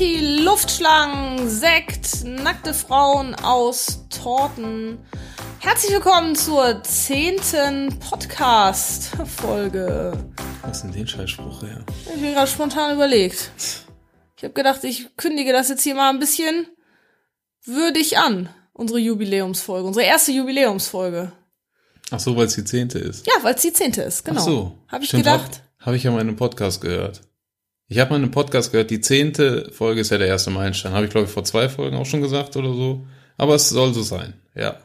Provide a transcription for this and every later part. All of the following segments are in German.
Konfetti, Luftschlangen, Sekt, nackte Frauen aus Torten. Herzlich willkommen zur zehnten Podcast-Folge. Was ist denn den Scheißspruch her? Ich bin gerade spontan überlegt. Ich habe gedacht, ich kündige das jetzt hier mal ein bisschen würdig an. Unsere Jubiläumsfolge, unsere erste Jubiläumsfolge. Ach so, weil es die zehnte ist. Ja, weil es die zehnte ist, genau. Ach so. Habe ich Stimmt, gedacht. Habe hab ich ja einem Podcast gehört. Ich habe mal in einem Podcast gehört, die zehnte Folge ist ja der erste Meilenstein. Habe ich, glaube ich, vor zwei Folgen auch schon gesagt oder so. Aber es soll so sein, ja.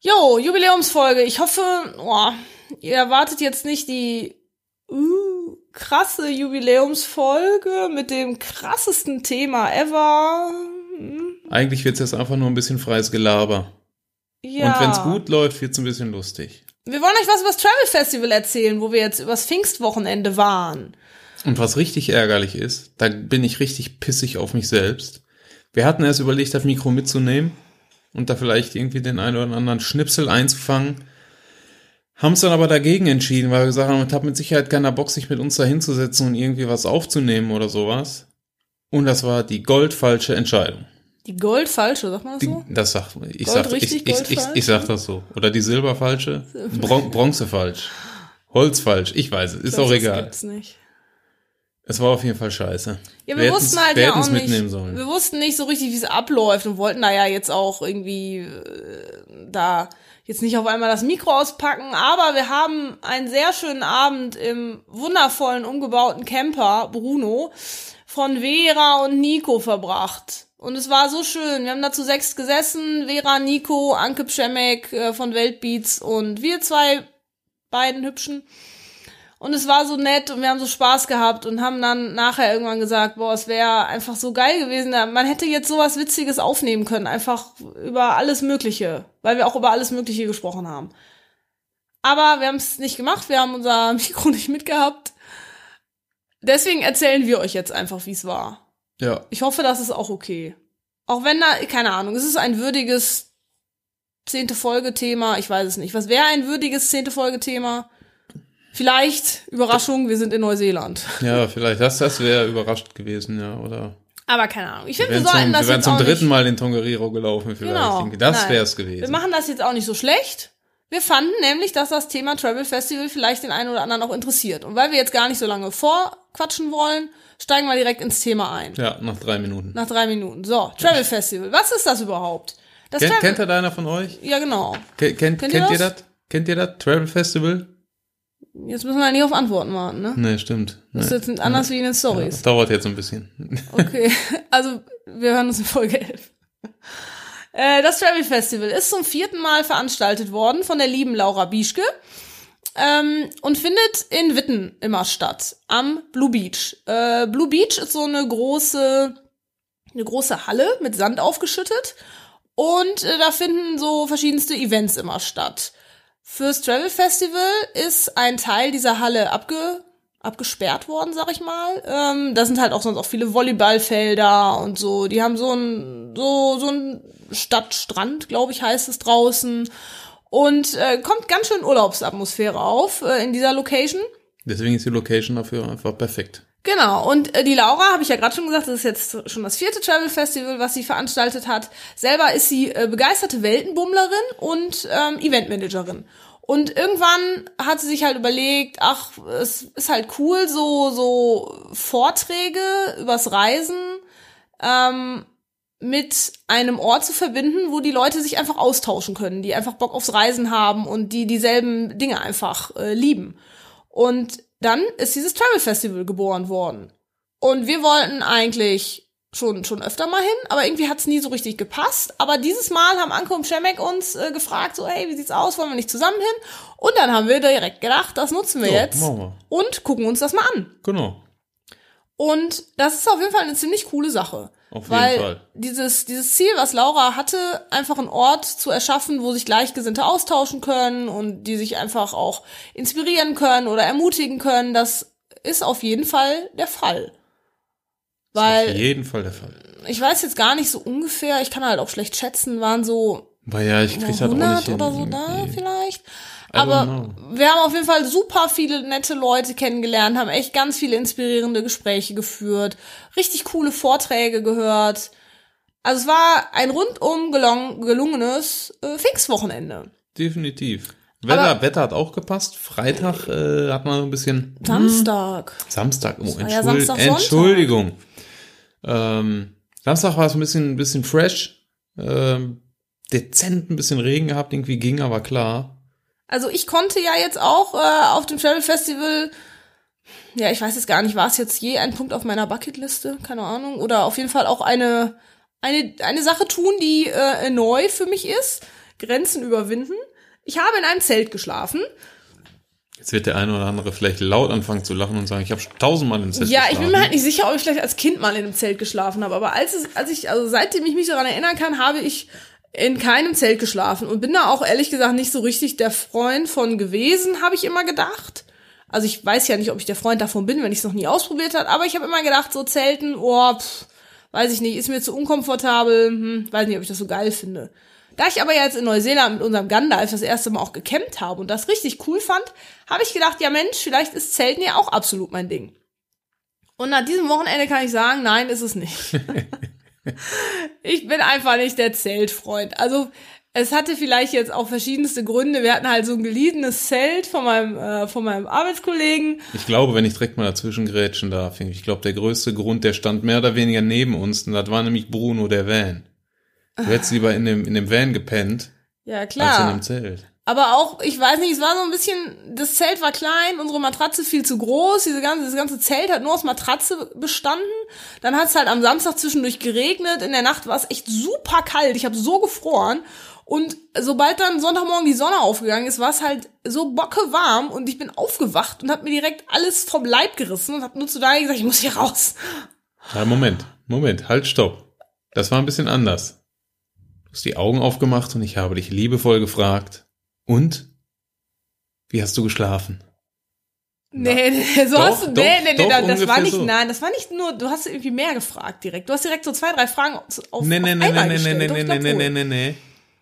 Jo, Jubiläumsfolge. Ich hoffe, oh, ihr erwartet jetzt nicht die uh, krasse Jubiläumsfolge mit dem krassesten Thema ever. Hm, Eigentlich wird's jetzt einfach nur ein bisschen freies Gelaber. Ja. Und wenn's gut läuft, wird's ein bisschen lustig. Wir wollen euch was über das Travel Festival erzählen, wo wir jetzt übers Pfingstwochenende waren. Und was richtig ärgerlich ist, da bin ich richtig pissig auf mich selbst. Wir hatten erst überlegt, das Mikro mitzunehmen und da vielleicht irgendwie den einen oder anderen Schnipsel einzufangen. Haben es dann aber dagegen entschieden, weil wir gesagt haben, ich habe mit Sicherheit keiner Bock, sich mit uns da hinzusetzen und irgendwie was aufzunehmen oder sowas. Und das war die goldfalsche Entscheidung. Die goldfalsche, sagt man das Die, so? das sagt, ich Gold sag, richtig, ich, ich, ich, ich sag das so. Oder die silberfalsche, Bron Bronze falsch, Holz falsch, ich weiß es, ist Das auch das egal. Gibt's nicht. Es war auf jeden Fall scheiße. Ja, wir, hätten's- wussten halt wir ja auch nicht, wir wussten nicht so richtig, wie es abläuft und wollten da ja jetzt auch irgendwie äh, da jetzt nicht auf einmal das Mikro auspacken, aber wir haben einen sehr schönen Abend im wundervollen umgebauten Camper Bruno von Vera und Nico verbracht. Und es war so schön. Wir haben da zu sechs gesessen. Vera, Nico, Anke Pschemek äh, von Weltbeats und wir zwei beiden Hübschen. Und es war so nett und wir haben so Spaß gehabt und haben dann nachher irgendwann gesagt, boah, es wäre einfach so geil gewesen. Man hätte jetzt sowas Witziges aufnehmen können, einfach über alles Mögliche, weil wir auch über alles Mögliche gesprochen haben. Aber wir haben es nicht gemacht, wir haben unser Mikro nicht mitgehabt. Deswegen erzählen wir euch jetzt einfach, wie es war. Ja, Ich hoffe, das ist auch okay. Auch wenn da, keine Ahnung, es ist ein würdiges zehnte Folge-Thema. Ich weiß es nicht. Was wäre ein würdiges zehnte Folge-Thema? Vielleicht, Überraschung, wir sind in Neuseeland. ja, vielleicht. Das, das wäre überrascht gewesen, ja, oder? Aber keine Ahnung. Ich Wir finde, wir wären sollten zum, das wir wären jetzt zum auch dritten nicht, Mal in Tongariro gelaufen, vielleicht. Genau. Denke, Das wäre es Wir gewesen. machen das jetzt auch nicht so schlecht. Wir fanden nämlich, dass das Thema Travel Festival vielleicht den einen oder anderen auch interessiert. Und weil wir jetzt gar nicht so lange vorquatschen wollen, steigen wir direkt ins Thema ein. Ja, nach drei Minuten. Nach drei Minuten. So, Travel Festival. Was ist das überhaupt? Das Kennt, Travel kennt das einer von euch? ja, genau. Kennt, kennt, Kennt kennt, ihr das? Kennt ihr das? Travel Festival? Jetzt müssen wir nicht auf Antworten warten, ne? Nee, stimmt. Nee. Das ist jetzt anders wie in den Das Stories. dauert jetzt ein bisschen. Okay, also wir hören uns in Folge 11. Äh, Das Travel Festival ist zum vierten Mal veranstaltet worden von der lieben Laura Bieschke ähm, und findet in Witten immer statt, am Blue Beach. Äh, Blue Beach ist so eine große, eine große Halle mit Sand aufgeschüttet und äh, da finden so verschiedenste Events immer statt. Fürs Travel Festival ist ein Teil dieser Halle abge, abgesperrt worden, sag ich mal. Ähm, da sind halt auch sonst auch viele Volleyballfelder und so. Die haben so ein, so, so ein Stadtstrand, glaube ich, heißt es draußen. Und äh, kommt ganz schön Urlaubsatmosphäre auf äh, in dieser Location. Deswegen ist die Location dafür einfach perfekt. Genau, und äh, die Laura, habe ich ja gerade schon gesagt, das ist jetzt schon das vierte Travel Festival, was sie veranstaltet hat. Selber ist sie äh, begeisterte Weltenbummlerin und ähm, Eventmanagerin. Und irgendwann hat sie sich halt überlegt, ach, es ist halt cool, so, so Vorträge übers Reisen ähm, mit einem Ort zu verbinden, wo die Leute sich einfach austauschen können, die einfach Bock aufs Reisen haben und die dieselben Dinge einfach äh, lieben. Und dann ist dieses Travel Festival geboren worden. Und wir wollten eigentlich schon, schon öfter mal hin, aber irgendwie hat's nie so richtig gepasst. Aber dieses Mal haben Anke und Schemek uns äh, gefragt, so, hey, wie sieht's aus, wollen wir nicht zusammen hin? Und dann haben wir direkt gedacht, das nutzen wir So, jetzt wir. und gucken uns das mal an. Genau. Und das ist auf jeden Fall eine ziemlich coole Sache. Auf jeden weil Fall. dieses, dieses Ziel, was Laura hatte, einfach einen Ort zu erschaffen, wo sich Gleichgesinnte austauschen können und die sich einfach auch inspirieren können oder ermutigen können, das ist auf jeden Fall der Fall. Auf Weil jeden Fall der Fall. ich weiß jetzt gar nicht so ungefähr, ich kann halt auch schlecht schätzen, waren so Weil ja, ich krieg das auch 100 nicht hin. oder so da irgendwie. vielleicht. Aber know. wir haben auf jeden Fall super viele nette Leute kennengelernt, haben echt ganz viele inspirierende Gespräche geführt, richtig coole Vorträge gehört. Also es war ein rundum gelung gelungenes äh, Pfingstwochenende. Definitiv. Wetter, Aber- Wetter hat auch gepasst. Freitag äh, hat man so ein bisschen Samstag. Samstag. Oh, war ja Samstag. Entschuldigung. Ähm, Samstag war es ein bisschen, ein bisschen fresh. Ähm, dezent ein bisschen Regen gehabt, irgendwie ging, aber klar. Also ich konnte ja jetzt auch äh, auf dem Travel Festival, ja, ich weiß jetzt gar nicht, war es jetzt je ein Punkt auf meiner Bucketliste, keine Ahnung, oder auf jeden Fall auch eine eine eine Sache tun, die äh, neu für mich ist, Grenzen überwinden. Ich habe in einem Zelt geschlafen. Jetzt wird der eine oder andere vielleicht laut anfangen zu lachen und sagen, ich habe tausendmal im Zelt Ja, ich bin mir geschlafen. halt nicht sicher, ob ich vielleicht als Kind mal in einem Zelt geschlafen habe, aber als es, als ich, also seitdem ich mich daran erinnern kann, habe ich in keinem Zelt geschlafen und bin da auch ehrlich gesagt nicht so richtig der Freund von gewesen, habe ich immer gedacht. Also ich weiß ja nicht, ob ich der Freund davon bin, wenn ich es noch nie ausprobiert habe, aber ich habe immer gedacht, so Zelten, oh, pff, weiß ich nicht, ist mir zu unkomfortabel, hm, weiß nicht, ob ich das so geil finde. Da ich aber jetzt in Neuseeland mit unserem Gandalf das erste Mal auch gecampt habe und das richtig cool fand, habe ich gedacht, ja Mensch, vielleicht ist Zelten ja auch absolut mein Ding. Und nach diesem Wochenende kann ich sagen, nein, ist es nicht. ich bin einfach nicht der Zeltfreund. Also es hatte vielleicht jetzt auch verschiedenste Gründe. Wir hatten halt so ein geliehenes Zelt von meinem, äh, von meinem Arbeitskollegen. Ich glaube, wenn ich direkt mal dazwischen grätschen darf, ich glaube, der größte Grund, der stand mehr oder weniger neben uns, und das war nämlich Bruno, der Van. Du hättest lieber in dem, in dem Van gepennt, Ja, als in klar. dem Zelt. Aber auch, ich weiß nicht, es war so ein bisschen, das Zelt war klein, unsere Matratze viel zu groß, diese ganze, das ganze Zelt hat nur aus Matratze bestanden. Dann hat es halt am Samstag zwischendurch geregnet, in der Nacht war es echt super kalt, ich habe so gefroren. Und sobald dann Sonntagmorgen die Sonne aufgegangen ist, war es halt so bocke warm und ich bin aufgewacht und habe mir direkt alles vom Leib gerissen und habe nur zu Daniel gesagt, ich muss hier raus. Ja, Moment, Moment, halt, stopp. Das war ein bisschen anders. Du hast die Augen aufgemacht und ich habe dich liebevoll gefragt. Und? Wie hast du geschlafen? Nee, nee, so Doch, hast du, doch, nee, nee, nee, doch, das war nicht, so. nein, das war nicht nur, du hast irgendwie mehr gefragt direkt. Du hast direkt so zwei, drei Fragen auf, auf Nee, nee, nee, einmal nee, nee, gestellt. nee, nee, nee, glaub nee, wohl. nee, nee, nee.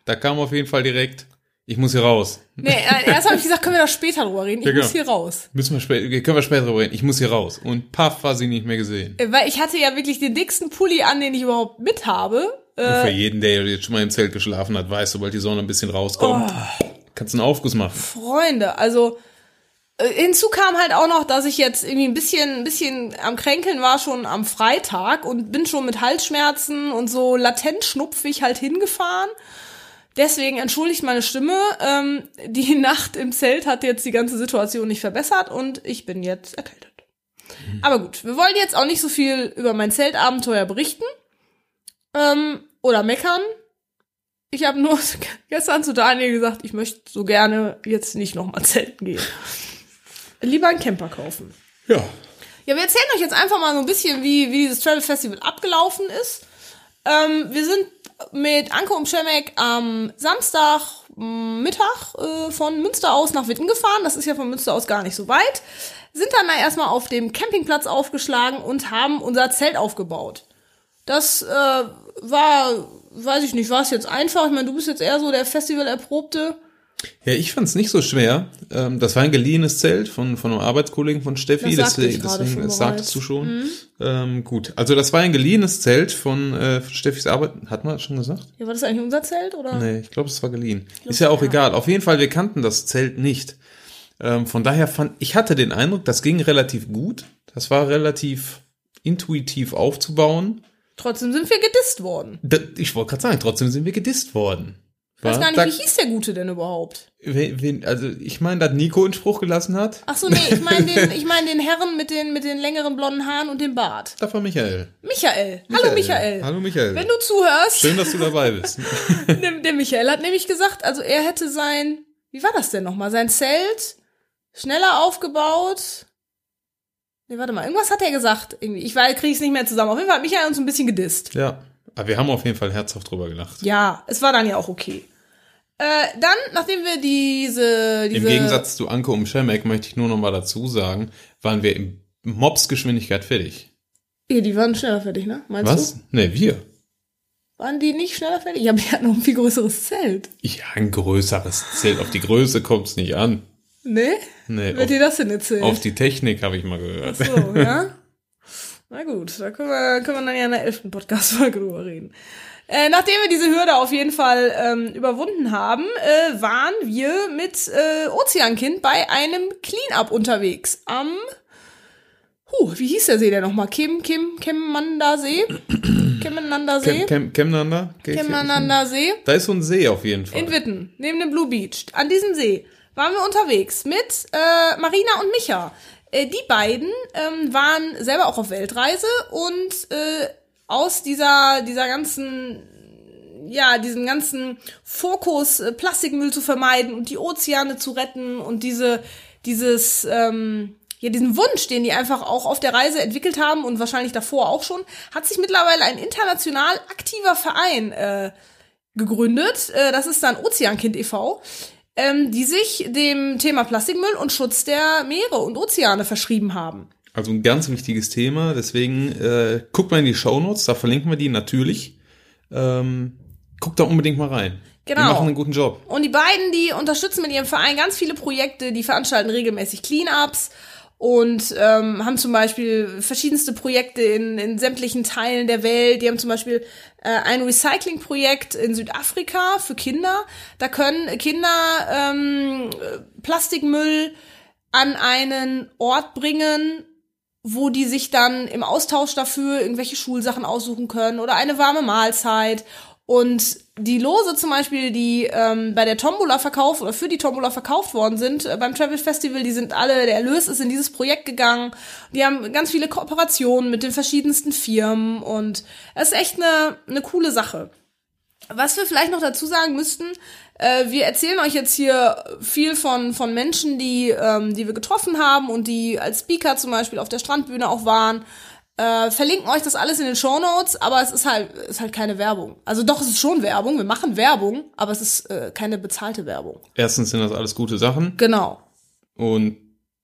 Da kam auf jeden Fall direkt, ich muss hier raus. Nee, äh, erst habe ich gesagt, können wir da später drüber reden. Ich Ja, muss genau. hier raus. Müssen wir später, können wir später drüber reden. Ich muss hier raus. Und paff, war sie nicht mehr gesehen. Äh, Weil ich hatte ja wirklich den dicksten Pulli an, den ich überhaupt mit habe. Und Äh, für jeden, der jetzt schon mal im Zelt geschlafen hat, weiß, sobald die Sonne ein bisschen rauskommt, Oh. Kannst einen Aufguss machen. Freunde, also äh, hinzu kam halt auch noch, dass ich jetzt irgendwie ein bisschen, ein bisschen am Kränkeln war schon am Freitag und bin schon mit Halsschmerzen und so latent schnupfig halt hingefahren. Deswegen entschuldigt meine Stimme. Ähm, die Nacht im Zelt hat jetzt die ganze Situation nicht verbessert und ich bin jetzt erkältet. Aber gut, wir wollen jetzt auch nicht so viel über mein Zeltabenteuer berichten ähm, oder meckern. Ich habe nur gestern zu Daniel gesagt, ich möchte so gerne jetzt nicht nochmal zelten gehen. Lieber einen Camper kaufen. Ja. Ja, wir erzählen euch jetzt einfach mal so ein bisschen, wie, wie dieses Travel Festival abgelaufen ist. Ähm, wir sind mit Anke und Schemek am Samstag m, Mittag äh, von Münster aus nach Witten gefahren. Das ist ja von Münster aus gar nicht so weit. Sind dann da erstmal auf dem Campingplatz aufgeschlagen und haben unser Zelt aufgebaut. Das äh, war, weiß ich nicht, war es jetzt einfach? Ich meine, du bist jetzt eher so der Festival-Erprobte. Ja, ich fand's nicht so schwer. Ähm, das war ein geliehenes Zelt von, von einem Arbeitskollegen von Steffi. Das deswegen, deswegen das sagtest du schon. Ähm, gut. Also das war ein geliehenes Zelt von, äh, von Steffis Arbeit. Hat man das schon gesagt? Ja, war das eigentlich unser Zelt oder? Nee, ich glaube, es war geliehen. Ist ja auch egal. Auf jeden Fall, wir kannten das Zelt nicht. Ähm, von daher fand, ich hatte den Eindruck, das ging relativ gut. Das war relativ intuitiv aufzubauen. Trotzdem sind wir gedisst worden. Da, ich wollte gerade sagen, trotzdem sind wir gedisst worden. Ich weiß gar nicht, da- wie hieß der Gute denn überhaupt? wen, wen, also ich meine, dass Nico einen Spruch gelassen hat. Ach so, nee, ich meine den, ich mein den Herren mit den, mit den längeren blonden Haaren und dem Bart. Das war Michael. Michael. Hallo Michael. Hallo Michael. Wenn du zuhörst, Schön, dass du dabei bist. der, der Michael hat nämlich gesagt, also er hätte sein, wie war das denn nochmal? Sein Zelt schneller aufgebaut. Nee, warte mal, irgendwas hat er gesagt. Irgendwie. Ich kriege es nicht mehr zusammen. Auf jeden Fall hat Michael uns ein bisschen gedisst. ja. Aber wir haben auf jeden Fall herzhaft drüber gelacht. Ja, es war dann ja auch okay. Äh, dann, nachdem wir diese, diese Im Gegensatz zu Anke und Schemek möchte ich nur noch mal dazu sagen, waren wir im Mops-Geschwindigkeit fertig. Ja, die waren schneller fertig, ne? Meinst Was? Nee, wir. Waren die nicht schneller fertig? Ja, die hatten noch ein viel größeres Zelt. Ja, ein größeres Zelt. Auf die Größe kommt es nicht an. Nee? Nee, Wird dir das denn erzählt? auf die Technik habe ich mal gehört. so, ja? Na gut, da können wir, können wir dann ja in der elften Podcast-Folge drüber reden. Äh, nachdem wir diese Hürde auf jeden Fall ähm, überwunden haben, äh, waren wir mit äh, Ozeankind bei einem Cleanup unterwegs am Huh, wie hieß der See denn nochmal? Kim, Kim, Kemmanda See? Kemmanda See? Kem, Kem, Kemnander? Kemmanda See? Da ist so ein See auf jeden Fall. In Witten, neben dem Blue Beach. An diesem See waren wir unterwegs mit äh, Marina und Micha. Äh, die beiden ähm, waren selber auch auf Weltreise und äh, aus dieser, dieser ganzen, ja, diesem ganzen Fokus, äh, Plastikmüll zu vermeiden und die Ozeane zu retten und diese, dieses, ähm, ja, diesen Wunsch, den die einfach auch auf der Reise entwickelt haben und wahrscheinlich davor auch schon, hat sich mittlerweile ein international aktiver Verein äh, gegründet. Äh, das ist dann Ozeankind e.V., ähm, die sich dem Thema Plastikmüll und Schutz der Meere und Ozeane verschrieben haben. Also ein ganz wichtiges Thema, deswegen äh, guckt mal in die Shownotes, da verlinken wir die natürlich. Ähm, guckt da unbedingt mal rein. Genau. Die machen einen guten Job. Und die beiden, die unterstützen mit ihrem Verein ganz viele Projekte, die veranstalten regelmäßig Cleanups und ähm, haben zum Beispiel verschiedenste Projekte in, in sämtlichen Teilen der Welt. Die haben zum Beispiel äh, ein Recyclingprojekt in Südafrika für Kinder. Da können Kinder ähm, Plastikmüll an einen Ort bringen, wo die sich dann im Austausch dafür irgendwelche Schulsachen aussuchen können oder eine warme Mahlzeit. Und die Lose zum Beispiel, die ähm, bei der Tombola verkauft oder für die Tombola verkauft worden sind äh, beim Travel Festival, die sind alle, der Erlös ist in dieses Projekt gegangen. Die haben ganz viele Kooperationen mit den verschiedensten Firmen und es ist echt eine, eine coole Sache. Was wir vielleicht noch dazu sagen müssten, äh, wir erzählen euch jetzt hier viel von, von Menschen, die, ähm, die wir getroffen haben und die als Speaker zum Beispiel auf der Strandbühne auch waren. Äh, verlinken euch das alles in den Show Notes, aber es ist halt, ist halt keine Werbung. Also doch, es ist schon Werbung, wir machen Werbung, aber es ist äh, keine bezahlte Werbung. Erstens sind das alles gute Sachen Genau. und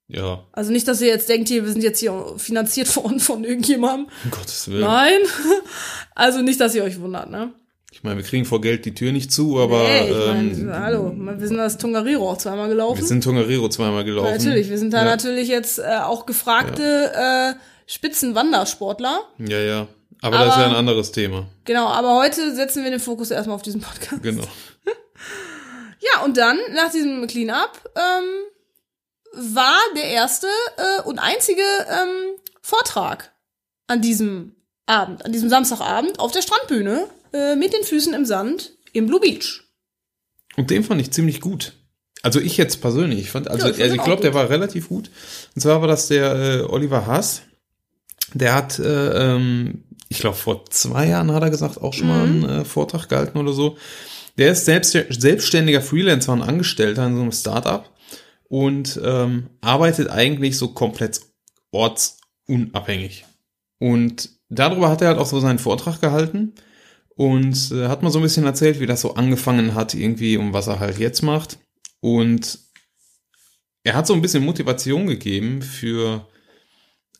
ja, Also nicht, dass ihr jetzt denkt, hier, wir sind jetzt hier finanziert worden von irgendjemandem. um Gottes Willen. Nein. Also nicht, dass ihr euch wundert, ne? Ich meine, wir kriegen vor Geld die Tür nicht zu, aber nee, ich ähm, mein, hallo, wir sind das Tongariro auch zweimal gelaufen. wir sind Tongariro zweimal gelaufen. Ja, natürlich, wir sind da ja. natürlich jetzt äh, auch gefragte äh, Spitzenwandersportler. Ja, ja. Aber, das ist ja ein anderes Thema. Genau, aber heute setzen wir den Fokus erstmal auf diesen Podcast. Genau. Ja, und dann, nach diesem Cleanup, ähm, war der erste äh, und einzige ähm, Vortrag an diesem Abend, an diesem Samstagabend auf der Strandbühne äh, mit den Füßen im Sand im Blue Beach. Und den fand ich ziemlich gut. Also ich jetzt persönlich, ich fand, also, Ja, ich also ich glaube, der war relativ gut. Und zwar war das der äh, Oliver Haas. Der hat, äh, ähm, ich glaube, vor zwei Jahren hat er gesagt, auch schon mal Mhm. einen äh, Vortrag gehalten oder so. Der ist selbst, selbstständiger Freelancer und Angestellter in so einem Startup und ähm, arbeitet eigentlich so komplett ortsunabhängig. Und darüber hat er halt auch so seinen Vortrag gehalten und äh, hat mal so ein bisschen erzählt, wie das so angefangen hat, irgendwie, um was er halt jetzt macht. Und er hat so ein bisschen Motivation gegeben für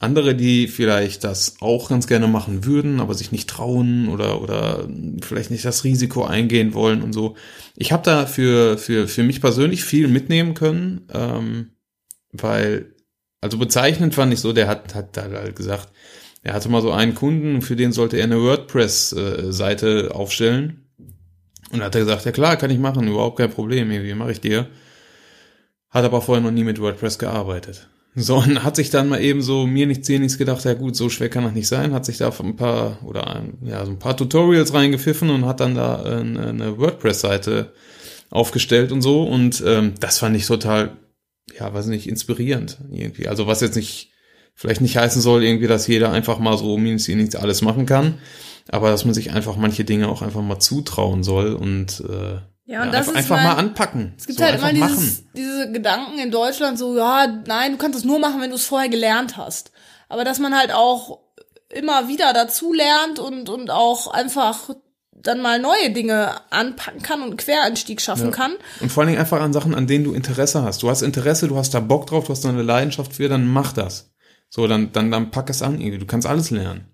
andere, die vielleicht das auch ganz gerne machen würden, aber sich nicht trauen oder, oder vielleicht nicht das Risiko eingehen wollen und so. Ich habe da für, für, für mich persönlich viel mitnehmen können, ähm, weil, also bezeichnend fand ich so, der hat, hat da halt gesagt, er hatte mal so einen Kunden, für den sollte er eine WordPress-Seite aufstellen. Und da hat er gesagt, ja klar, kann ich machen, überhaupt kein Problem, wie mache ich dir. Hat aber vorher noch nie mit WordPress gearbeitet. So, und hat sich dann mal eben so mir nichts, dir nichts gedacht, ja gut, so schwer kann das nicht sein, hat sich da ein paar, oder ja, so ein paar Tutorials reingepfiffen und hat dann da eine, eine WordPress-Seite aufgestellt und so. Und ähm, das fand ich total, ja, weiß nicht, inspirierend irgendwie. Also was jetzt nicht, vielleicht nicht heißen soll, irgendwie, dass jeder einfach mal so minus nichts alles machen kann, aber dass man sich einfach manche Dinge auch einfach mal zutrauen soll und äh, Ja, und ja, das einfach, ist einfach mein- mal anpacken. Es gibt so halt immer dieses, diese Gedanken in Deutschland so, ja, nein, du kannst es nur machen, wenn du es vorher gelernt hast. Aber dass man halt auch immer wieder dazu lernt und, und auch einfach dann mal neue Dinge anpacken kann und Quereinstieg schaffen kann. Und vor allen Dingen einfach an Sachen, an denen du Interesse hast. Du hast Interesse, du hast da Bock drauf, du hast da eine Leidenschaft für, dann mach das. So, dann, dann, dann pack es an irgendwie. Du kannst alles lernen.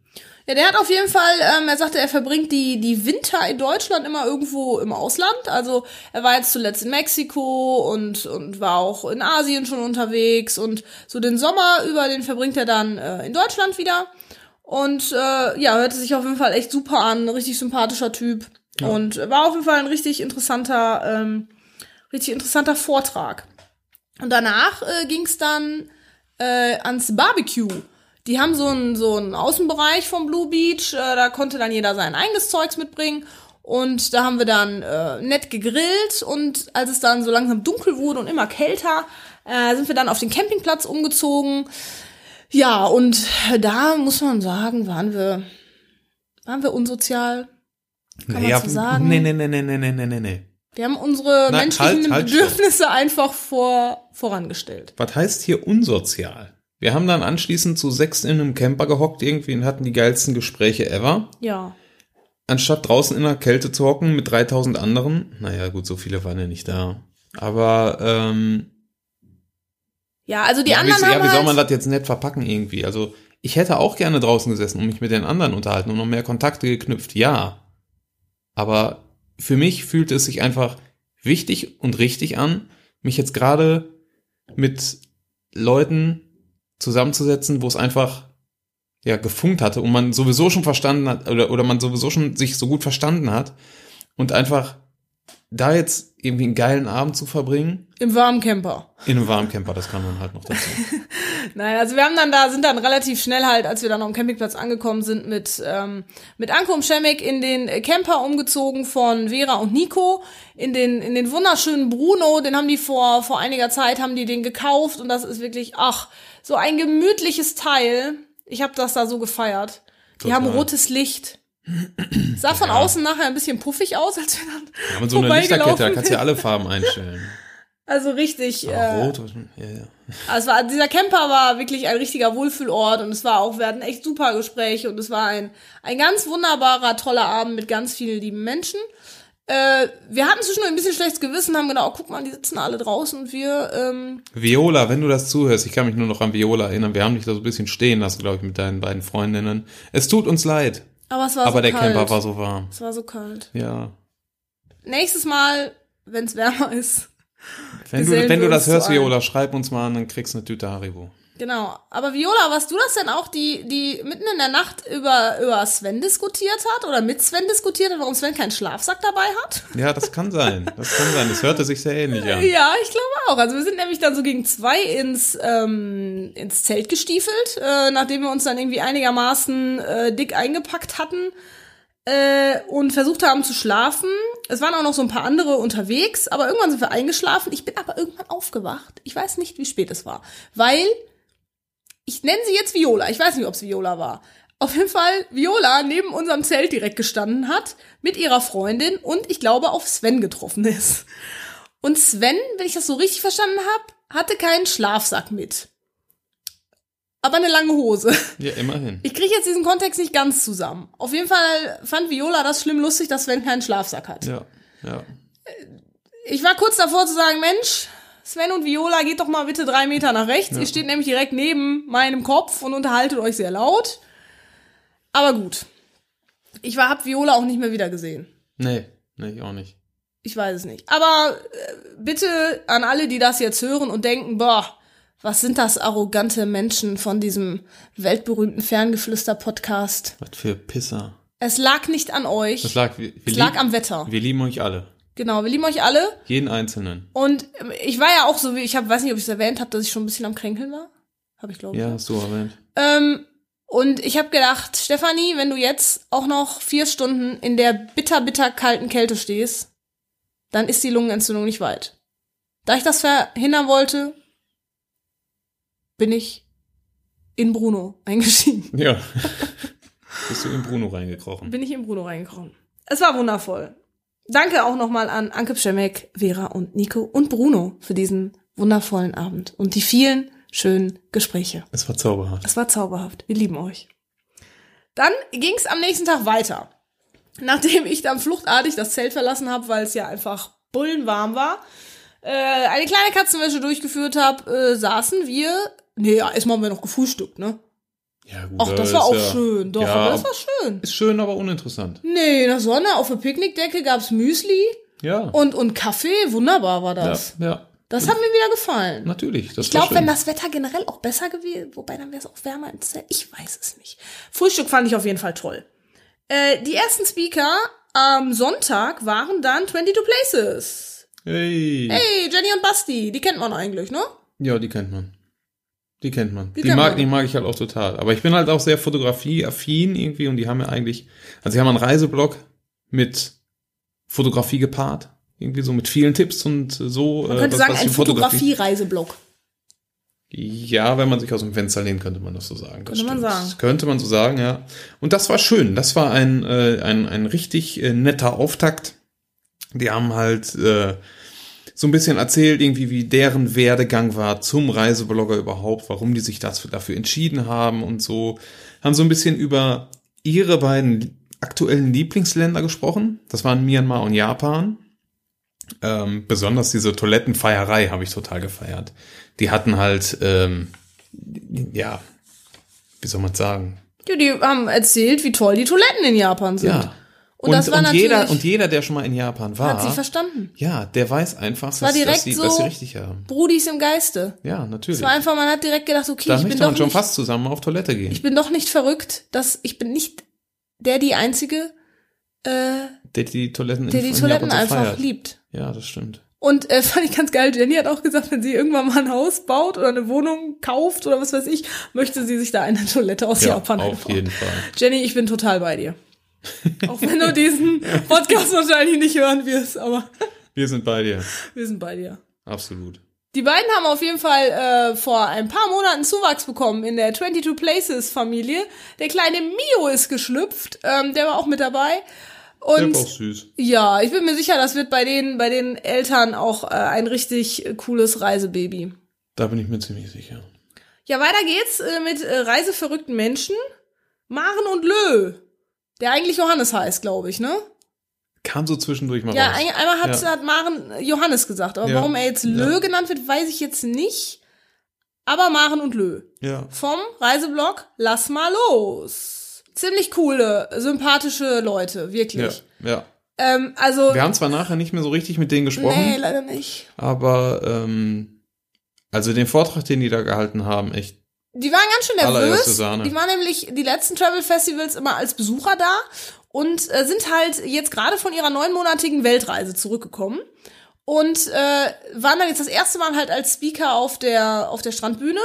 Ja, der hat auf jeden Fall, ähm, er sagte, er verbringt die, die Winter in Deutschland immer irgendwo im Ausland. Also er war jetzt zuletzt in Mexiko und, und war auch in Asien schon unterwegs und so den Sommer über, den verbringt er dann äh, in Deutschland wieder. Und äh, ja, hörte sich auf jeden Fall echt super an, richtig sympathischer Typ. Ja. Und war auf jeden Fall ein richtig interessanter, ähm, richtig interessanter Vortrag. Und danach äh, ging es dann äh, ans Barbecue. Die haben so einen so einen Außenbereich vom Blue Beach, äh, da konnte dann jeder sein eigenes Zeugs mitbringen. Und da haben wir dann äh, nett gegrillt und als es dann so langsam dunkel wurde und immer kälter, äh, sind wir dann auf den Campingplatz umgezogen. Ja, und da muss man sagen, waren wir, waren wir unsozial. Kann naja, man so sagen? Nee, nee, nee, nee, nee, nee, nee, nee. Wir haben unsere Nein, menschlichen halt, halt, Bedürfnisse stopp. einfach vor, vorangestellt. Was heißt hier unsozial? Wir haben dann anschließend zu sechs in einem Camper gehockt irgendwie und hatten die geilsten Gespräche ever. Ja. Anstatt draußen in der Kälte zu hocken mit 3000 anderen. Naja, gut, so viele waren ja nicht da. Aber, ähm, Ja, also die ja, anderen wie, haben Ja, wie soll halt man das jetzt nett verpacken irgendwie? Also, ich hätte auch gerne draußen gesessen und mich mit den anderen unterhalten und noch mehr Kontakte geknüpft. Ja. Aber für mich fühlte es sich einfach wichtig und richtig an, mich jetzt gerade mit Leuten zusammenzusetzen, wo es einfach ja gefunkt hatte und man sowieso schon verstanden hat oder, oder man sowieso schon sich so gut verstanden hat und einfach da jetzt irgendwie einen geilen Abend zu verbringen. Im warmen Camper. In einem warmen Camper, das kann man halt noch dazu. Nein, also wir haben dann da, sind dann relativ schnell halt, als wir dann am Campingplatz angekommen sind, mit, ähm, mit Anko und Schemek in den Camper umgezogen von Vera und Nico, in den, in den wunderschönen Bruno, den haben die vor, vor einiger Zeit, haben die den gekauft und das ist wirklich, ach, so ein gemütliches Teil. Ich habe das da so gefeiert. Die haben rotes Licht. Sah von ja. außen nachher ein bisschen puffig aus, als wir dann. Ja, mit so einer Lichterkette, da kannst du ja alle Farben einstellen. Also richtig. Äh, rot, ja, ja. Also war, dieser Camper war wirklich ein richtiger Wohlfühlort und es war auch, wir hatten echt super Gespräche und es war ein, ein ganz wunderbarer, toller Abend mit ganz vielen lieben Menschen. Äh, wir hatten zwischendurch ein bisschen schlechtes Gewissen, haben gedacht, oh, guck mal, die sitzen alle draußen und wir. Ähm Viola, wenn du das zuhörst, ich kann mich nur noch an Viola erinnern, wir haben dich da so ein bisschen stehen lassen, glaube ich, mit deinen beiden Freundinnen. Es tut uns leid. Aber es war Aber so der kalt. Camper war so warm. Es war so kalt. Ja. Nächstes Mal, wenn es wärmer ist. Wenn du, wenn du das hörst, Viola, schreib uns mal an, dann kriegst du eine Tüte Haribo. Genau. Aber Viola, warst du das denn auch, die, die mitten in der Nacht über, über Sven diskutiert hat oder mit Sven diskutiert hat, warum Sven keinen Schlafsack dabei hat? Ja, das kann sein. Das kann sein. Das hörte sich sehr ähnlich an. Ja, ich glaube auch. Also wir sind nämlich dann so gegen zwei ins, ähm, ins Zelt gestiefelt, äh, nachdem wir uns dann irgendwie einigermaßen äh, dick eingepackt hatten äh, und versucht haben zu schlafen. Es waren auch noch so ein paar andere unterwegs, aber irgendwann sind wir eingeschlafen. Ich bin aber irgendwann aufgewacht. Ich weiß nicht, wie spät es war, weil ich nenne sie jetzt Viola. Ich weiß nicht, ob es Viola war. Auf jeden Fall Viola neben unserem Zelt direkt gestanden hat, mit ihrer Freundin und ich glaube auf Sven getroffen ist. Und Sven, wenn ich das so richtig verstanden habe, hatte keinen Schlafsack mit. Aber eine lange Hose. Ja, immerhin. Ich kriege jetzt diesen Kontext nicht ganz zusammen. Auf jeden Fall fand Viola das schlimm lustig, dass Sven keinen Schlafsack hat. Ja, ja. Ich war kurz davor zu sagen, Mensch, Sven und Viola, geht doch mal bitte drei Meter nach rechts. Ja. Ihr steht nämlich direkt neben meinem Kopf und unterhaltet euch sehr laut. Aber gut. Ich war, hab Viola auch nicht mehr wieder gesehen. Nee, nee, ich auch nicht. Ich weiß es nicht. Aber äh, bitte an alle, die das jetzt hören und denken, boah, was sind das arrogante Menschen von diesem weltberühmten Ferngeflüster-Podcast? Was für Pisser. Es lag nicht an euch. Es lag, wir, wir es lag am Wetter. Wir lieben euch alle. Genau, wir lieben euch alle. Jeden Einzelnen. Und ähm, ich war ja auch so, wie ich hab, weiß nicht, ob ich es erwähnt habe, dass ich schon ein bisschen am Kränkeln war. Habe ich glaube ich. Ja, hast du erwähnt. Ähm, und ich habe gedacht, Stefanie, wenn du jetzt auch noch vier Stunden in der bitter, bitter kalten Kälte stehst, dann ist die Lungenentzündung nicht weit. Da ich das verhindern wollte, bin ich in Bruno eingestiegen. Ja. Bist du in Bruno reingekrochen? Bin ich in Bruno reingekrochen. Es war wundervoll. Danke auch nochmal an Anke Pschemek, Vera und Nico und Bruno für diesen wundervollen Abend und die vielen schönen Gespräche. Es war zauberhaft. Es war zauberhaft. Wir lieben euch. Dann ging es am nächsten Tag weiter. Nachdem ich dann fluchtartig das Zelt verlassen habe, weil es ja einfach bullenwarm war, äh, eine kleine Katzenwäsche durchgeführt habe, äh, saßen wir. Nee, ja, erstmal haben wir noch gefrühstückt, ne? Ja, gut, Ach, das war auch ja, schön. Doch, ja, aber das war schön. Ist schön, aber uninteressant. Nee, in der Sonne auf der Picknickdecke gab's Müsli Ja. und, und Kaffee. Wunderbar war ja, das. ja. Das hat mir wieder gefallen. Natürlich. Das Ich glaube, wenn das Wetter generell auch besser gewesen, wobei dann wäre es auch wärmer ins Zelt. Ich weiß es nicht. Frühstück fand ich auf jeden Fall toll. Äh, die ersten Speaker am Sonntag waren dann 22 Places. Hey. Hey, Jenny und Basti, die kennt man eigentlich, ne? Ja, die kennt man. Die kennt man. Die, kennt mag, man. die mag ich halt auch total. Aber ich bin halt auch sehr fotografieaffin irgendwie und die haben ja eigentlich, also sie haben einen Reiseblog mit Fotografie gepaart. Irgendwie so mit vielen Tipps und so. Man könnte sagen, ein die Fotografie- Fotografie-Reiseblog. Ja, wenn man sich aus dem Fenster lehnt, könnte man das so sagen. Das Könnte man stimmt. sagen. Könnte man so sagen, ja. Und das war schön. Das war ein, äh, ein, ein richtig äh, netter Auftakt. Die haben halt äh, so ein bisschen erzählt, irgendwie, wie deren Werdegang war zum Reiseblogger überhaupt, warum die sich das, dafür entschieden haben und so. Haben so ein bisschen über ihre beiden aktuellen Lieblingsländer gesprochen. Das waren Myanmar und Japan. Ähm, besonders diese Toilettenfeierei habe ich total gefeiert. Die hatten halt, ähm, ja, wie soll man sagen? Ja, die haben erzählt, wie toll die Toiletten in Japan sind. Ja. Und, das war natürlich, jeder, und jeder, der schon mal in Japan war, hat sie verstanden. ja, der weiß einfach, war dass, dass, direkt sie, so- dass sie richtig haben. Brudis im Geiste. Ja, natürlich. Es war einfach, man hat direkt gedacht, okay, Da ich bin doch man schon nicht, fast zusammen auf Toilette gehen. ich bin doch nicht verrückt, dass ich bin nicht der, die einzige, äh, der die Toiletten der die Toiletten so einfach feiert. liebt. Ja, das stimmt. Und äh, fand ich ganz geil. Jenny hat auch gesagt, wenn sie irgendwann mal ein Haus baut oder eine Wohnung kauft oder was weiß ich, möchte sie sich da eine Toilette aus Ja, Japan auf einbauen. jeden Fall. Jenny, ich bin total bei dir. auch wenn du diesen Podcast wahrscheinlich nicht hören wirst, aber Wir sind bei dir. wir sind bei dir. Absolut. Die beiden haben auf jeden Fall äh, vor ein paar Monaten Zuwachs bekommen in der 22 Places Familie. Der kleine Mio ist geschlüpft, ähm, der war auch mit dabei. Der Und war auch süß. ja, ich bin mir sicher, das wird bei den, bei den Eltern auch äh, ein richtig cooles Reisebaby. Da bin ich mir ziemlich sicher. Ja, weiter geht's äh, mit äh, reiseverrückten Menschen. Maren und Lö. Der eigentlich Johannes heißt, glaube ich, ne? Kam so zwischendurch mal Ja, raus. ein, einmal hat, Ja. hat Maren äh, Johannes gesagt, aber Ja. warum er jetzt Lö Ja. genannt wird, weiß ich jetzt nicht. Aber Maren und Lö. Ja. Vom Reiseblog Lass mal los. Ziemlich coole, sympathische Leute, Ja. wirklich. ja. Ähm, also, Wir haben zwar nachher nicht mehr so richtig mit denen gesprochen, nee, leider nicht. aber ähm, also den Vortrag, den die da gehalten haben, echt. Die waren ganz schön nervös. Die waren nämlich die letzten Travel Festivals immer als Besucher da und äh, sind halt jetzt gerade von ihrer neunmonatigen Weltreise zurückgekommen und äh, waren dann jetzt das erste Mal halt als Speaker auf der auf der Strandbühne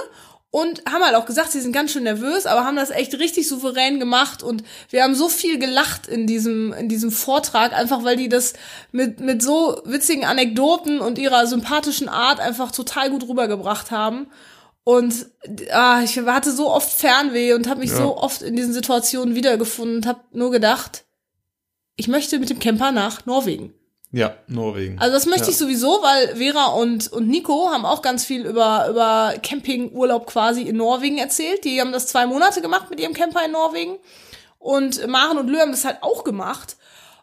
und haben halt auch gesagt, sie sind ganz schön nervös, aber haben das echt richtig souverän gemacht und wir haben so viel gelacht in diesem in diesem Vortrag, einfach weil die das mit mit so witzigen Anekdoten und ihrer sympathischen Art einfach total gut rübergebracht haben. Und ah, ich hatte so oft Fernweh und habe mich Ja. so oft in diesen Situationen wiedergefunden und habe nur gedacht, ich möchte mit dem Camper nach Norwegen. Ja, Norwegen. Also das möchte Ja. ich sowieso, weil Vera und, und Nico haben auch ganz viel über, über Campingurlaub quasi in Norwegen erzählt. Die haben das zwei Monate gemacht mit ihrem Camper in Norwegen. Und Maren und Lö haben das halt auch gemacht.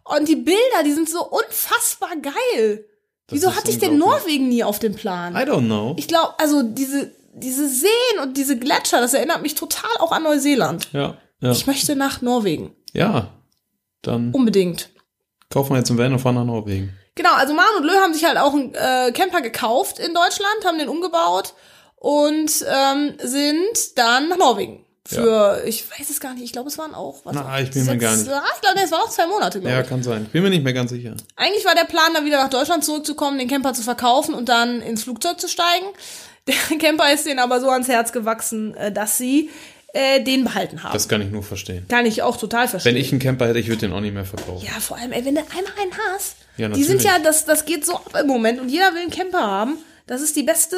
Und die Bilder, die sind so unfassbar geil. Das Wieso hatte ich denn. Norwegen nie auf dem Plan? I don't know. Ich glaube, also diese, diese Seen und diese Gletscher, das erinnert mich total auch an Neuseeland. ja, ja. Ich möchte nach Norwegen. ja. Dann Unbedingt. kaufen wir jetzt einen Van und fahren nach Norwegen. Genau, also Maren und Lö haben sich halt auch einen äh, Camper gekauft in Deutschland, haben den umgebaut und ähm, sind dann nach Norwegen. Für, ich weiß es gar nicht, ich glaube, es waren auch, was Na, ich bin mir gar nicht- Ja, ich glaube, es waren auch zwei Monate, glaube Ja, ich. kann sein. Bin mir nicht mehr ganz sicher. Eigentlich war der Plan, dann wieder nach Deutschland zurückzukommen, den Camper zu verkaufen und dann ins Flugzeug zu steigen. Der Camper ist denen aber so ans Herz gewachsen, äh, dass sie äh, den behalten haben. Das kann ich nur verstehen. Kann ich auch total verstehen. Wenn ich einen Camper hätte, ich würde den auch nicht mehr verkaufen. Ja, vor allem, ey, wenn du einmal einen hast, Ja, die sind natürlich. ja, das, das geht so ab im Moment und jeder will einen Camper haben. Das ist die beste,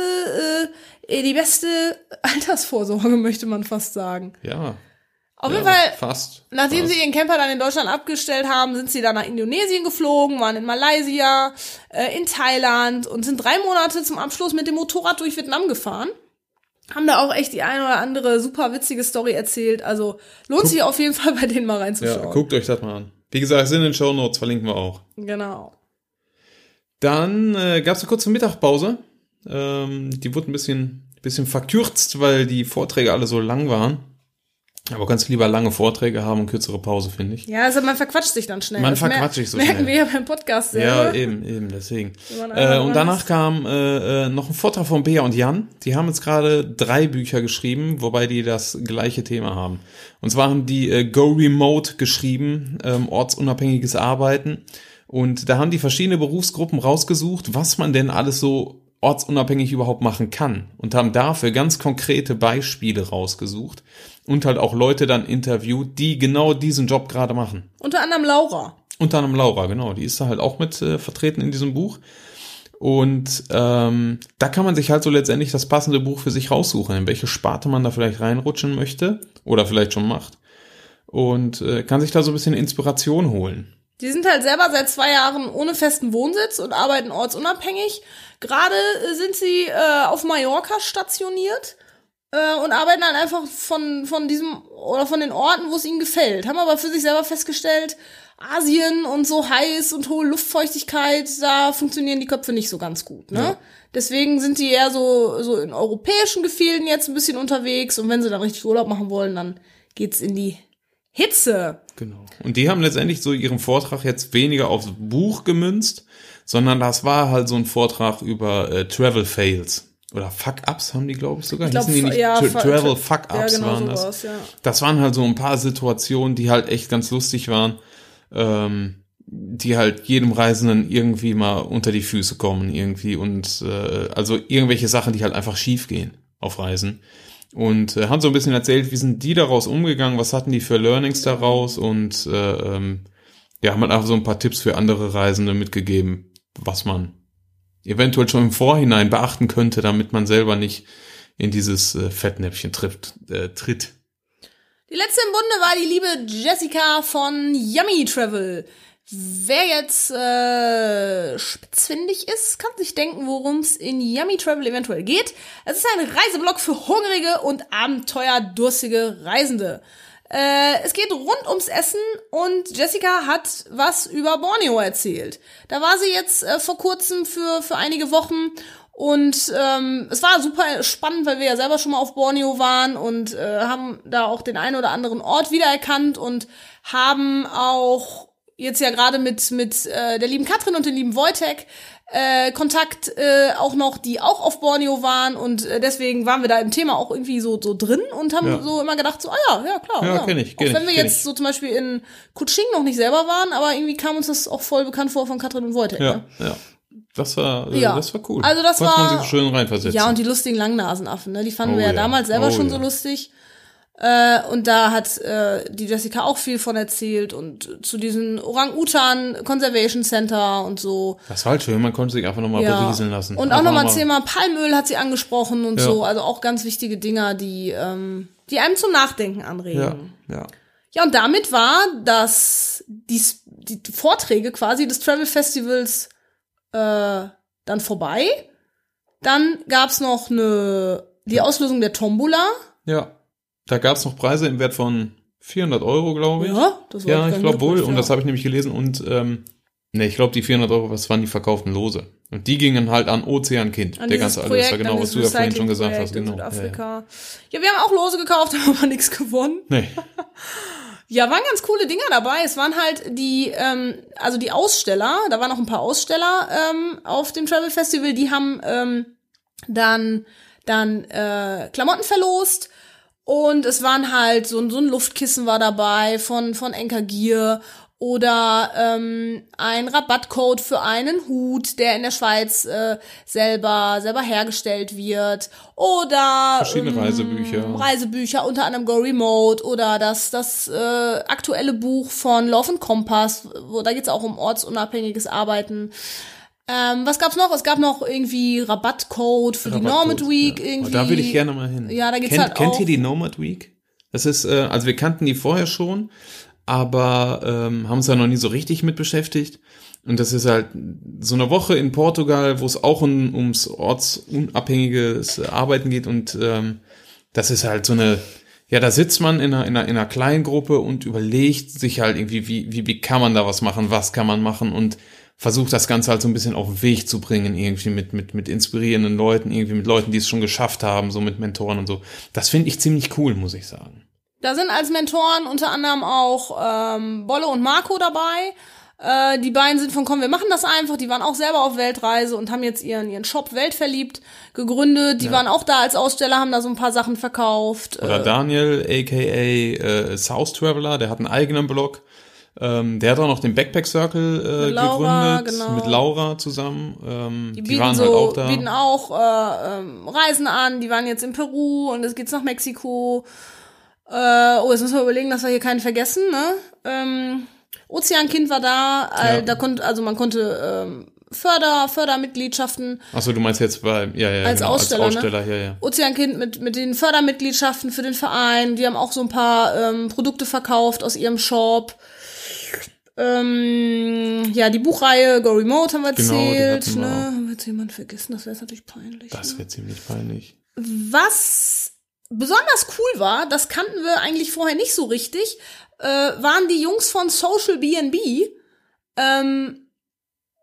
äh, die beste Altersvorsorge, möchte man fast sagen. Ja. Auf ja, jeden Fall, Fast. nachdem fast. sie ihren Camper dann in Deutschland abgestellt haben, sind sie dann nach Indonesien geflogen, waren in Malaysia, äh, in Thailand und sind drei Monate zum Abschluss mit dem Motorrad durch Vietnam gefahren. Haben da auch echt die eine oder andere super witzige Story erzählt. Also lohnt sich auf jeden Fall bei denen mal Ja, reinzuschauen. guckt euch das mal an. Wie gesagt, sind in den Show Notes, verlinken wir auch. Genau. Dann äh, gab es eine kurze Mittagspause. Ähm, die wurde ein bisschen, bisschen verkürzt, weil die Vorträge alle so lang waren. Aber kannst lieber lange Vorträge haben und kürzere Pause, finde ich. Ja, also man verquatscht sich dann schnell. Man Das verquatscht sich so merken schnell. wir ja beim Podcast Ja, selber. eben, eben, deswegen. Äh, und danach ist. kam äh, äh, noch ein Vortrag von Bea und Jan. Die haben jetzt gerade drei Bücher geschrieben, wobei die das gleiche Thema haben. Und zwar haben die äh, Go Remote geschrieben, ähm, ortsunabhängiges Arbeiten. Und da haben die verschiedene Berufsgruppen rausgesucht, was man denn alles so ortsunabhängig überhaupt machen kann. Und haben dafür ganz konkrete Beispiele rausgesucht. Und halt auch Leute dann interviewt, die genau diesen Job gerade machen. Unter anderem Laura. Unter anderem Laura, genau. Die ist da halt auch mit äh, vertreten in diesem Buch. Und ähm, da kann man sich halt so letztendlich das passende Buch für sich raussuchen, in welche Sparte man da vielleicht reinrutschen möchte oder vielleicht schon macht. Und äh, kann sich da so ein bisschen Inspiration holen. Die sind halt selber seit zwei Jahren ohne festen Wohnsitz und arbeiten ortsunabhängig. Gerade sind sie äh, auf Mallorca stationiert äh, und arbeiten halt einfach von, von diesem oder von den Orten, wo es ihnen gefällt. Haben aber für sich selber festgestellt, Asien und so heiß und hohe Luftfeuchtigkeit, da funktionieren die Köpfe nicht so ganz gut. Ne? Ja. Deswegen sind sie eher so, so in europäischen Gefilden jetzt ein bisschen unterwegs und wenn sie dann richtig Urlaub machen wollen, dann geht's in die Hitze. Genau. Und die haben letztendlich so ihren Vortrag jetzt weniger aufs Buch gemünzt, sondern das war halt so ein Vortrag über äh, Travel Fails. Oder Fuck-Ups haben die, glaube ich, sogar. Ich glaub, Hießen die nicht? ja, Tra Travel Tra- Fuck-Ups ja, genau waren das. sowas, ja. Das waren halt so ein paar Situationen, die halt echt ganz lustig waren, ähm, die halt jedem Reisenden irgendwie mal unter die Füße kommen irgendwie und äh, also irgendwelche Sachen, die halt einfach schief gehen auf Reisen. Und äh, haben so ein bisschen erzählt, wie sind die daraus umgegangen, was hatten die für Learnings daraus und äh, ähm, ja, haben halt einfach so ein paar Tipps für andere Reisende mitgegeben, was man eventuell schon im Vorhinein beachten könnte, damit man selber nicht in dieses äh, Fettnäpfchen trifft, äh, tritt. Die letzte im Bunde war die liebe Jessica von Yummy Travel. Wer jetzt äh, spitzfindig ist, kann sich denken, worum es in Yummy Travel eventuell geht. Es ist ein Reiseblog für hungrige und abenteuerdurstige Reisende. Äh, es geht rund ums Essen und Jessica hat was über Borneo erzählt. Da war sie jetzt äh, vor kurzem für, für einige Wochen und ähm, es war super spannend, weil wir ja selber schon mal auf Borneo waren und äh, haben da auch den einen oder anderen Ort wiedererkannt und haben auch jetzt ja gerade mit, mit äh, der lieben Katrin und dem lieben Wojtek äh, Kontakt äh, auch noch, die auch auf Borneo waren und äh, deswegen waren wir da im Thema auch irgendwie so, so drin und haben Ja. so immer gedacht, so, ah ja, ja klar. Ja, kenn ich, kenn auch wenn wir jetzt ich. so zum Beispiel in Kuching noch nicht selber waren, aber irgendwie kam uns das auch voll bekannt vor von Katrin und Wojtek. Ja, Ne? ja. Das war, äh, Ja. das war cool. Also das Konnte war- man sich schön reinversetzen. Ja, und die lustigen Langnasenaffen, ne? Die fanden Oh wir ja, ja. damals selber Oh schon ja. so lustig. Äh, und da hat äh, die Jessica auch viel von erzählt und zu diesen Orang-Utan Conservation Center und so. das war halt schön, man konnte sich einfach nochmal Ja. berieseln lassen. Und auch nochmal noch mal- Thema Palmöl hat sie angesprochen und Ja. so. Also auch ganz wichtige Dinger, die, ähm, die einem zum Nachdenken anregen. Ja, ja. Ja, und damit war das, die, die Vorträge quasi des Travel Festivals äh, dann vorbei. Dann gab's noch eine, die Auslösung der Tombola. Ja. Da gab's noch Preise im Wert von 400 Euro, glaube ich. Ja, das war Ja, ich glaube wohl. übrig, Und ja. das habe ich nämlich gelesen. Und ähm, ne, ich glaube, die 400 Euro, das waren die verkauften Lose. Und die gingen halt an Ozeankind. An der ganze alles, Projekt, ja an genau, was du ja vorhin schon gesagt hast. Recyclingprojekt Genau. in Ja, ja. Südafrika. Ja, wir haben auch Lose gekauft, haben aber nichts gewonnen. Nee. Ja, waren ganz coole Dinger dabei. Es waren halt die, ähm, also die Aussteller, da waren noch ein paar Aussteller ähm, auf dem Travel Festival, die haben ähm, dann, dann äh, Klamotten verlost. Und es waren halt so, ein- so ein Luftkissen war dabei von, von Enker Gear oder ähm, ein Rabattcode für einen Hut, der in der Schweiz äh, selber selber hergestellt wird oder Verschiedene ähm, Reisebücher. Reisebücher, unter anderem Go Remote oder das, das äh, aktuelle Buch von Love and Compass, wo da geht's auch um ortsunabhängiges Arbeiten. Ähm, was gab's noch? Es gab noch irgendwie Rabattcode für die Rabattcode, Nomad Week. ja. Irgendwie. Oh, da würde ich gerne mal hin. Ja, da geht's kennt, halt Kennt auch. ihr die Nomad Week? Das ist, äh, also wir kannten die vorher schon, aber ähm, haben uns da noch nie so richtig mit beschäftigt. Und das ist halt so eine Woche in Portugal, wo es auch um, ums ortsunabhängiges Arbeiten geht. Und ähm, das ist halt so eine, ja, da sitzt man in einer, in einer, in einer kleinen Gruppe und überlegt sich halt irgendwie, wie, wie, wie kann man da was machen, was kann man machen und versucht das Ganze halt so ein bisschen auf den Weg zu bringen, irgendwie mit, mit, mit inspirierenden Leuten, irgendwie mit Leuten, die es schon geschafft haben, so mit Mentoren und so. Das finde ich ziemlich cool, muss ich sagen. Da sind als Mentoren unter anderem auch ähm, Bolle und Marco dabei. Äh, die beiden sind von Komm, wir machen das einfach. Die waren auch selber auf Weltreise und haben jetzt ihren, ihren Shop Weltverliebt gegründet. Die Ja. waren auch da als Aussteller, haben da so ein paar Sachen verkauft. Oder Äh, Daniel, aka äh, South Traveler, der hat einen eigenen Blog. Ähm, der hat auch noch den Backpack Circle äh, Mit Laura, gegründet, genau. mit Laura zusammen. Ähm, die die, bieten waren so, halt auch da. bieten auch äh, ähm, Reisen an. Die waren jetzt in Peru und es geht's nach Mexiko. Äh, oh, jetzt müssen wir überlegen, dass wir hier keinen vergessen, ne? Ähm, Ozeankind war da, äh, Ja. da konnte, also man konnte ähm, Förder, Fördermitgliedschaften Achso, du meinst jetzt bei, ja, ja, Als genau, Aussteller, als ne? Aussteller, ja, ja. Ozeankind mit, mit den Fördermitgliedschaften für den Verein. Die haben auch so ein paar ähm, Produkte verkauft aus ihrem Shop. Ähm, ja, die Buchreihe Go Remote haben wir Genau, erzählt. wir ne? Haben wir jetzt jemanden vergessen? Das wäre natürlich peinlich. Das ne? wäre ziemlich peinlich. Was besonders cool war, das kannten wir eigentlich vorher nicht so richtig, äh, waren die Jungs von Social BNB. Ähm,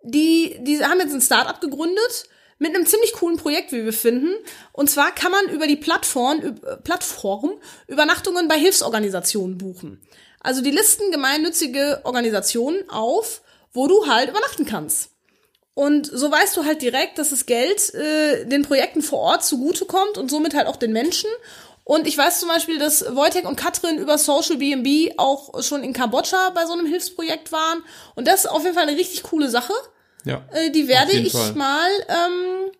die, die haben jetzt ein Startup gegründet mit einem ziemlich coolen Projekt, wie wir finden. Und zwar kann man über die Plattform, Plattform Übernachtungen bei Hilfsorganisationen buchen. Also die listen gemeinnützige Organisationen auf, wo du halt übernachten kannst. Und so weißt du halt direkt, dass das Geld äh, den Projekten vor Ort zugutekommt und somit halt auch den Menschen. Und ich weiß zum Beispiel, dass Wojtek und Katrin über Social BNB auch schon in Kambodscha bei so einem Hilfsprojekt waren. Und das ist auf jeden Fall eine richtig coole Sache. Ja. Äh, die werde ich Fall. mal ähm,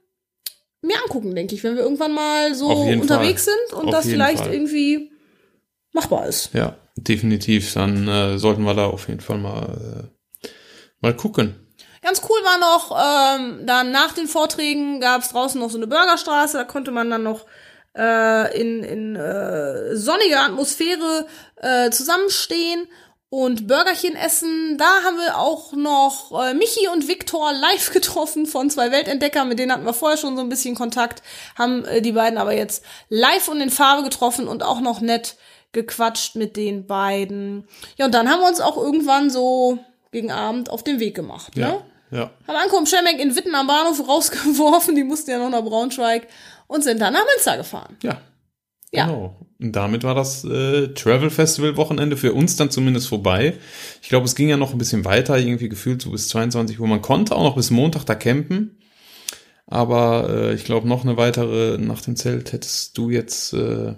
mir angucken, denke ich, wenn wir irgendwann mal so unterwegs Fall. sind und Auf das vielleicht Fall. irgendwie machbar ist. Ja, definitiv. Dann äh, sollten wir da auf jeden Fall mal, äh, mal gucken. Ganz cool war noch, ähm, dann nach den Vorträgen gab es draußen noch so eine Burgerstraße, da konnte man dann noch äh, in, in äh, sonniger Atmosphäre äh, zusammenstehen und Burgerchen essen. Da haben wir auch noch äh, Michi und Viktor live getroffen von zwei Weltentdeckern, mit denen hatten wir vorher schon so ein bisschen Kontakt, haben äh, die beiden aber jetzt live und in Farbe getroffen und auch noch nett gequatscht mit den beiden. Ja, und dann haben wir uns auch irgendwann so gegen Abend auf den Weg gemacht. Ne? Ja. Ja. Haben Ankommen Schemek in Witten am Bahnhof rausgeworfen, die mussten ja noch nach Braunschweig und sind dann nach Münster gefahren. Ja. Ja. Genau. Und damit war das äh, Travel Festival Wochenende für uns dann zumindest vorbei. Ich glaube, es ging ja noch ein bisschen weiter, irgendwie gefühlt so bis 22 Uhr. Man konnte auch noch bis Montag da campen. Aber äh, ich glaube, noch eine weitere nach dem Zelt hättest du jetzt äh,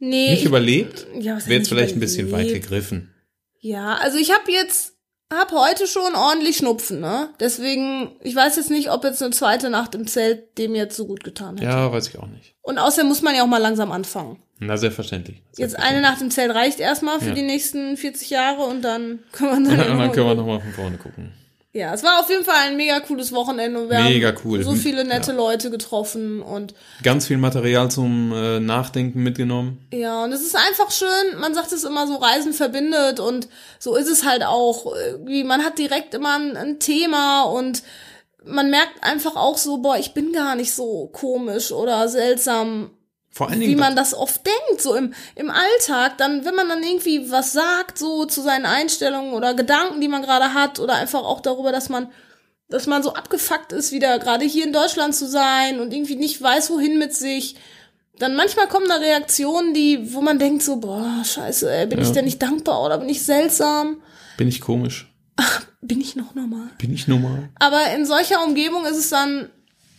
Nee. nicht ich- überlebt. ja, Wäre jetzt vielleicht ein bisschen weit überlebt? gegriffen. Ja, also ich habe jetzt, hab heute schon ordentlich Schnupfen, ne? Deswegen, ich weiß jetzt nicht, ob jetzt eine zweite Nacht im Zelt dem jetzt so gut getan hätte. Ja, weiß ich auch nicht. Und außerdem muss man ja auch mal langsam anfangen. Na, selbstverständlich. Jetzt eine Nacht im Zelt reicht erstmal für Ja. die nächsten 40 Jahre und dann können wir dann, Und dann können wir mal- nochmal von vorne gucken. Ja, es war auf jeden Fall ein mega cooles Wochenende und wir Mega haben cool. so viele nette Ja. Leute getroffen und Ganz viel Material zum äh, Nachdenken mitgenommen. Ja, und es ist einfach schön, man sagt es immer so, Reisen verbindet und so ist es halt auch. Irgendwie, man hat direkt immer ein, ein Thema und man merkt einfach auch so, boah, ich bin gar nicht so komisch oder seltsam, Vor allen wie Dingen, man das oft denkt, so im, im Alltag. Dann, wenn man dann irgendwie was sagt, so zu seinen Einstellungen oder Gedanken, die man gerade hat oder einfach auch darüber, dass man dass man so abgefuckt ist, wieder gerade hier in Deutschland zu sein und irgendwie nicht weiß, wohin mit sich. Dann manchmal kommen da Reaktionen, die, wo man denkt so, boah, scheiße, ey, bin Ja. ich denn nicht dankbar oder bin ich seltsam? bin ich komisch? Bin ich noch normal? Bin ich normal? Aber in solcher Umgebung ist es dann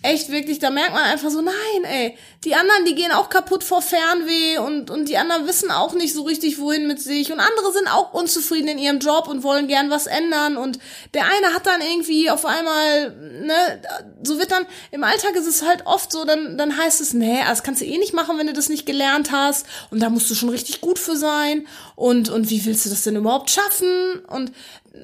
echt wirklich, da merkt man einfach so, nein, ey, die anderen, die gehen auch kaputt vor Fernweh und, und die anderen wissen auch nicht so richtig, wohin mit sich. Und andere sind auch unzufrieden in ihrem Job und wollen gern was ändern. Und der eine hat dann irgendwie auf einmal, ne, so wird dann, im Alltag ist es halt oft so, dann, dann heißt es, nee, das kannst du eh nicht machen, wenn du das nicht gelernt hast. Und da musst du schon richtig gut für sein. Und, und wie willst du das denn überhaupt schaffen? Und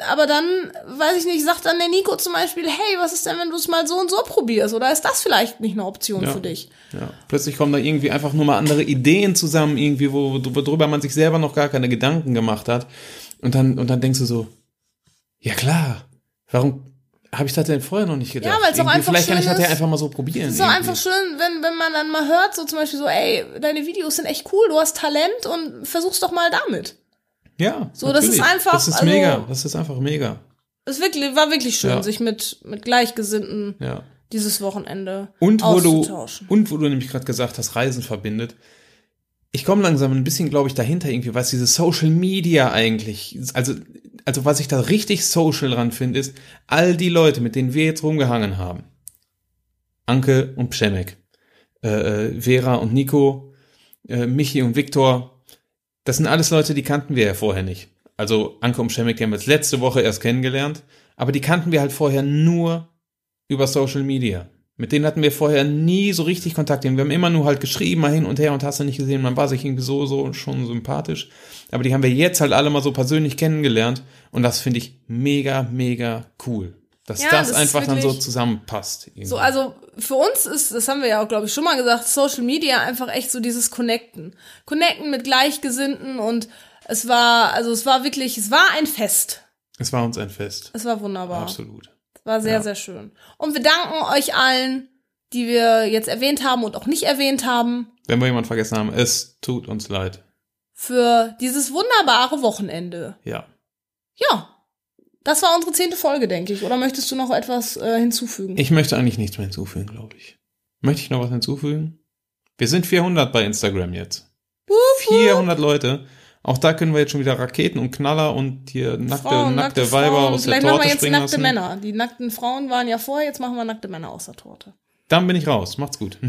aber dann, weiß ich nicht, sagt dann der Nico zum Beispiel, hey, was ist denn, wenn du es mal so und so probierst? Oder ist das vielleicht nicht eine Option Ja. für dich? Ja. Plötzlich kommen da irgendwie einfach nur mal andere Ideen zusammen, irgendwie, wo, worüber man sich selber noch gar keine Gedanken gemacht hat. Und dann, und dann denkst du so, ja klar, warum habe ich das denn vorher noch nicht gedacht? Ja, weil es auch einfach Vielleicht kann ich das ja einfach mal so probieren. Es ist auch irgendwie. einfach schön, wenn, wenn man dann mal hört, so zum Beispiel so, ey, deine Videos sind echt cool, du hast Talent und versuch's doch mal damit. Ja. So, das ist natürlich. einfach, Das ist also- mega. Das ist einfach mega. Es wirklich, war wirklich schön, Ja. sich mit, mit Gleichgesinnten Ja. dieses Wochenende Und wo du, und wo du nämlich gerade gesagt hast, Reisen verbindet. ich komme langsam ein bisschen, glaube ich, dahinter irgendwie, was diese Social Media eigentlich, also, also was ich da richtig social dran finde, ist, all die Leute, mit denen wir jetzt rumgehangen haben, Anke und Pschemek, äh, äh, Vera und Nico, äh, Michi und Viktor, das sind alles Leute, die kannten wir ja vorher nicht. Also Anke und Pschemek, die haben wir jetzt letzte Woche erst kennengelernt, aber die kannten wir halt vorher nur über Social Media. Mit denen hatten wir vorher nie so richtig Kontakt. Wir haben immer nur halt geschrieben, mal hin und her und hast du nicht gesehen, man war sich irgendwie so, so schon sympathisch. Aber die haben wir jetzt halt alle mal so persönlich kennengelernt und das finde ich mega, mega cool. Dass Ja, das, das einfach dann so zusammenpasst. irgendwie. So, also für uns ist, das haben wir ja auch, glaube ich, schon mal gesagt, Social Media einfach echt so dieses Connecten. Connecten mit Gleichgesinnten und es war, also es war wirklich, es war ein Fest. es war uns ein Fest. Es war wunderbar. Absolut. Es war sehr, Ja. sehr schön. Und wir danken euch allen, die wir jetzt erwähnt haben und auch nicht erwähnt haben, Wenn wir jemanden vergessen haben, es tut uns leid. für dieses wunderbare Wochenende. Ja. Ja. Das war unsere zehnte Folge, denke ich. Oder möchtest du noch etwas äh, hinzufügen? Ich möchte eigentlich nichts mehr hinzufügen, glaube ich. Möchte ich noch was hinzufügen? Wir sind 400 bei Instagram jetzt. 400 Leute. Auch da können wir jetzt schon wieder Raketen und Knaller und hier nackte, Frauen, nackte, Weiber Frauen. aus der Vielleicht machen Torte wir jetzt springen nackte lassen. Männer. Die nackten Frauen waren ja vorher, jetzt machen wir nackte Männer aus der Torte. Dann bin ich raus. Macht's gut.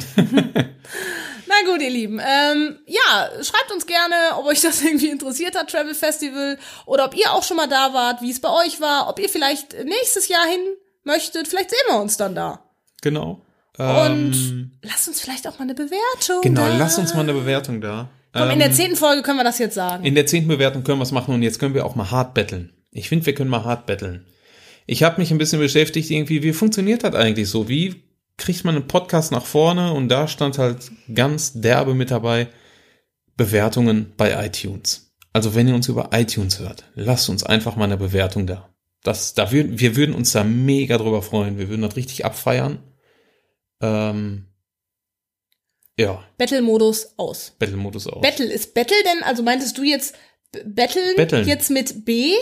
Na gut, ihr Lieben. Ähm, ja, schreibt uns gerne, ob euch das irgendwie interessiert hat, Travel Festival, oder ob ihr auch schon mal da wart, wie es bei euch war, ob ihr vielleicht nächstes Jahr hin möchtet. Vielleicht sehen wir uns dann da. genau. Und Ähm, lasst uns vielleicht auch mal eine Bewertung. genau, da. lasst uns mal eine Bewertung da. Komm, in Ähm, der zehnten Folge können wir das jetzt sagen. In der zehnten Bewertung können wir es machen und jetzt können wir auch mal hart betteln. Ich finde, wir können mal hart betteln. Ich habe mich ein bisschen beschäftigt, irgendwie, wie funktioniert das eigentlich so? Wie kriegt man einen Podcast nach vorne? Und da stand halt ganz derbe mit dabei, Bewertungen bei iTunes. Also wenn ihr uns über iTunes hört, lasst uns einfach mal eine Bewertung da. Das, da würden, wir würden uns da mega drüber freuen. Wir würden das richtig abfeiern. Ähm, ja, Battle-Modus aus. Battle-Modus aus. Battle, ist Battle denn, also meintest du jetzt B- Betteln, Betteln. jetzt mit B,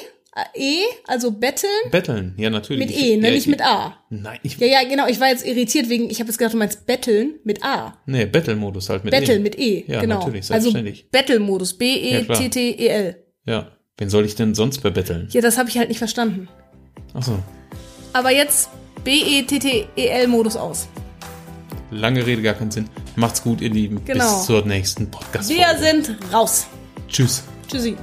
E, also Betteln Betteln, ja natürlich. mit E, ne, ja, nicht ich- mit A. Nein, ich, Ja, ja, genau, ich war jetzt irritiert wegen, ich habe jetzt gedacht, du meinst Betteln mit A. nee, Battle-Modus halt mit Battle E. mit E, Ja, genau. natürlich, also selbstverständlich. Battle-Modus, Ja, B-E-T-T-E-L. Ja, wen soll ich denn sonst bebetteln? Ja, das habe ich halt nicht verstanden. Achso, Aber jetzt E B-E-T-T-E-L-Modus aus. lange Rede, gar keinen Sinn. Macht's gut, ihr Lieben. Genau. Bis zur nächsten podcast Wir sind raus. Tschüss. Tschüssi.